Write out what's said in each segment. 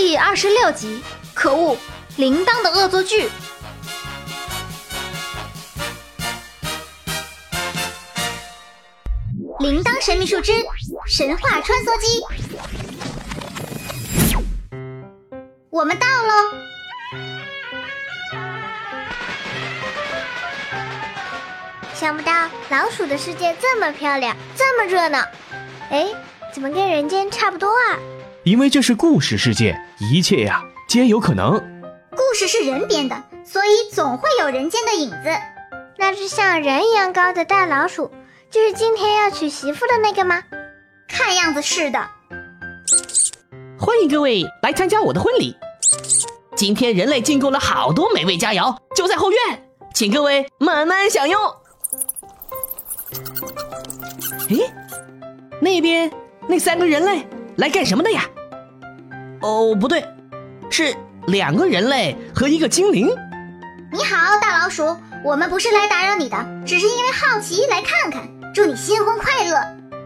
第二十六集，可恶，铃铛的恶作剧。铃铛神秘树枝，神话穿梭机，我们到喽！想不到老鼠的世界这么漂亮，这么热闹。哎，怎么跟人间差不多啊？因为这是故事世界，一切呀皆有可能。故事是人编的，所以总会有人间的影子。那只像人一样高的大老鼠，就是今天要娶媳妇的那个吗？看样子是的。欢迎各位来参加我的婚礼。今天人类进贡了好多美味佳肴，就在后院，请各位慢慢享用。诶，那边那三个人类来干什么的呀？哦，不对，是两个人类和一个精灵。你好，大老鼠，我们不是来打扰你的，只是因为好奇来看看。祝你新婚快乐。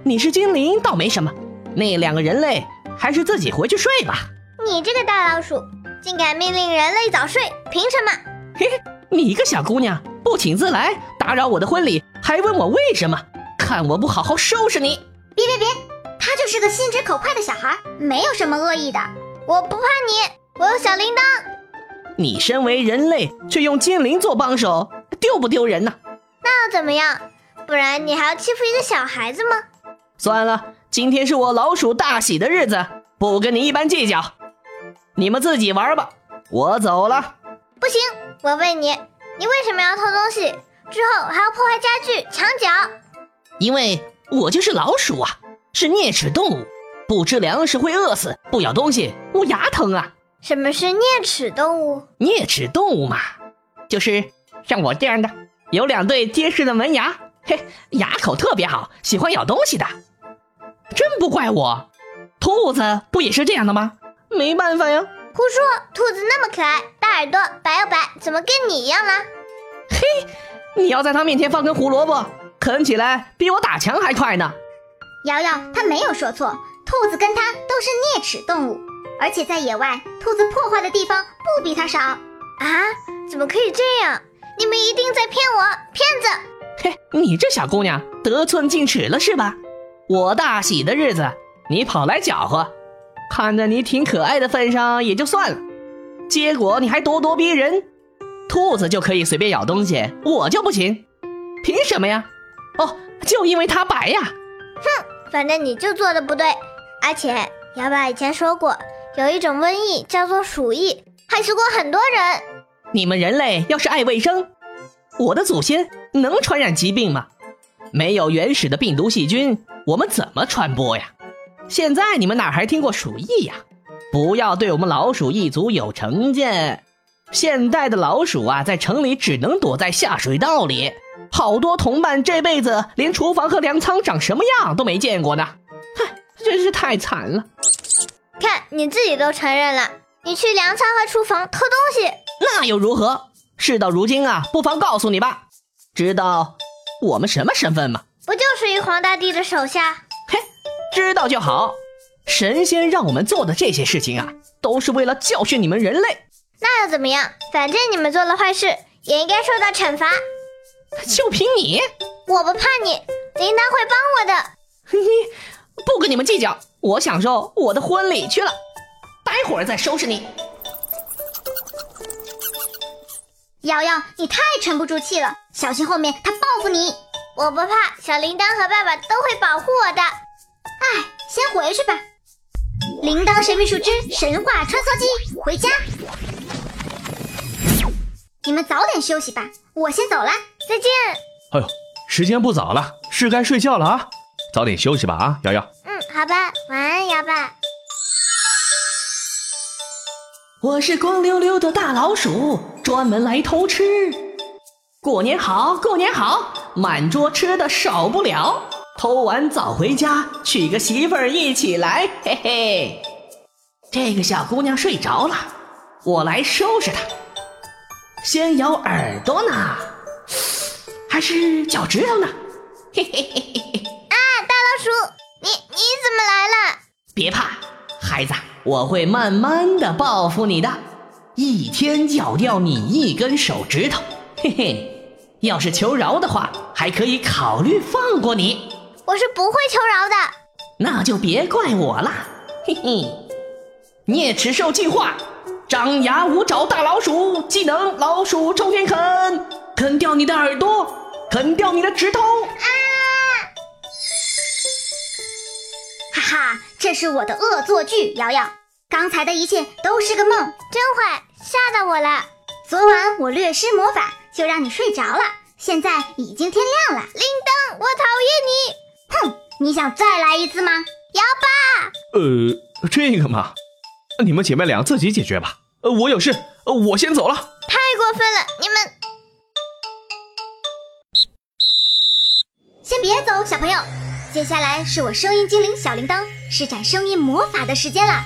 你是精灵倒没什么，那两个人类还是自己回去睡吧。你这个大老鼠，竟敢命令人类早睡，凭什么？嘿嘿，你一个小姑娘不请自来，打扰我的婚礼，还问我为什么？看我不好好收拾你！别别别，他就是个心直口快的小孩，没有什么恶意的。我不怕你，我有小铃铛。你身为人类，却用精灵做帮手，丢不丢人呢？那又怎么样？不然你还要欺负一个小孩子吗？算了，今天是我老鼠大喜的日子，不跟你一般计较。你们自己玩吧，我走了。不行，我问你，你为什么要偷东西？之后还要破坏家具、墙角？因为我就是老鼠啊，是啮齿动物，不吃粮食会饿死，不咬东西我牙疼啊。什么是啮齿动物？啮齿动物嘛，就是像我这样的，有两对结实的门牙，嘿，牙口特别好，喜欢咬东西的。真不怪我，兔子不也是这样的吗？没办法呀。胡说，兔子那么可爱，大耳朵，白又白，怎么跟你一样了？嘿，你要在它面前放根胡萝卜。啃起来比我打墙还快呢，瑶瑶她没有说错，兔子跟它都是啮齿动物，而且在野外，兔子破坏的地方不比它少啊！怎么可以这样？你们一定在骗我，骗子！嘿，你这小姑娘得寸进尺了是吧？我大喜的日子，你跑来搅和，看在你挺可爱的份上也就算了，结果你还咄咄逼人，兔子就可以随便咬东西，我就不行，凭什么呀？哦，就因为它白呀！哼，反正你就做的不对。而且姚爸以前说过，有一种瘟疫叫做鼠疫，害死过很多人。你们人类要是爱卫生，我的祖先能传染疾病吗？没有原始的病毒细菌，我们怎么传播呀？现在你们哪还听过鼠疫呀？不要对我们老鼠一族有成见。现代的老鼠啊，在城里只能躲在下水道里。好多同伴这辈子连厨房和粮仓长什么样都没见过呢，真是太惨了。看你自己都承认了，你去粮仓和厨房偷东西，那又如何？事到如今啊，不妨告诉你吧，知道我们什么身份吗？不就是玉皇大帝的手下？嘿，知道就好。神仙让我们做的这些事情啊，都是为了教训你们人类。那又怎么样？反正你们做了坏事，也应该受到惩罚。就凭你，我不怕你，铃铛会帮我的。你不跟你们计较，我享受我的婚礼去了。待会儿再收拾你。瑶瑶，你太沉不住气了，小心后面他报复你。我不怕，小铃铛和爸爸都会保护我的。哎，先回去吧。铃铛神秘树枝神话穿梭机，回家。你们早点休息吧，我先走了，再见。哎呦，时间不早了，是该睡觉了啊，早点休息吧啊，瑶瑶。嗯，好吧，晚安，瑶爸。我是光溜溜的大老鼠，专门来偷吃。过年好，过年好，满桌吃的少不了。偷完早回家，娶个媳妇儿一起来，嘿嘿。这个小姑娘睡着了，我来收拾她。先咬耳朵呢，还是脚趾头呢？嘿嘿嘿嘿嘿！啊，大老鼠，你你怎么来了？别怕，孩子，我会慢慢的报复你的，一天咬掉你一根手指头。嘿嘿，要是求饶的话，还可以考虑放过你。我是不会求饶的。那就别怪我了。嘿嘿，啮齿兽进化，张牙舞爪大老鼠技能：老鼠冲天啃，啃掉你的耳朵，啃掉你的指头。哈这是我的恶作剧，瑶瑶。刚才的一切都是个梦，真坏，吓到我了。昨晚我略施魔法，就让你睡着了。现在已经天亮了。铃铛，我讨厌你。哼，你想再来一次吗？摇吧。呃，这个嘛，你们姐妹俩自己解决吧。呃，我有事，呃，我先走了。太过分了，你们。先别走，小朋友。接下来是我声音精灵小铃铛施展声音魔法的时间了，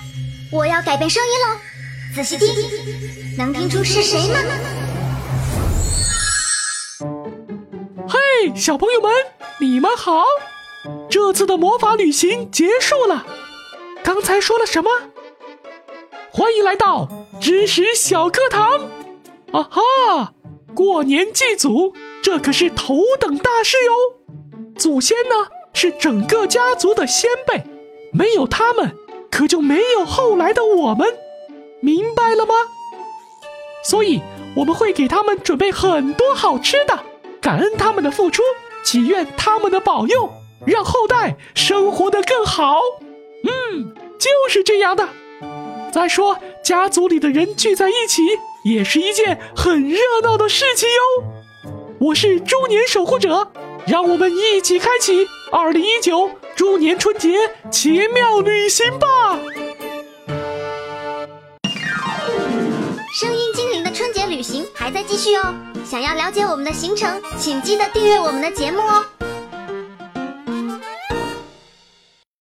我要改变声音喽，仔细听，能听出是谁吗？嘿，小朋友们，你们好！这次的魔法旅行结束了，刚才说了什么？欢迎来到知识小课堂！啊哈，过年祭祖，这可是头等大事哟！祖先呢？是整个家族的先辈，没有他们，可就没有后来的我们，明白了吗？所以我们会给他们准备很多好吃的，感恩他们的付出，祈愿他们的保佑，让后代生活的更好。嗯，就是这样的。再说，家族里的人聚在一起，也是一件很热闹的事情哟。我是猪年守护者。让我们一起开启二零一九猪年春节奇妙旅行吧！声音精灵的春节旅行还在继续哦，想要了解我们的行程，请记得订阅我们的节目哦。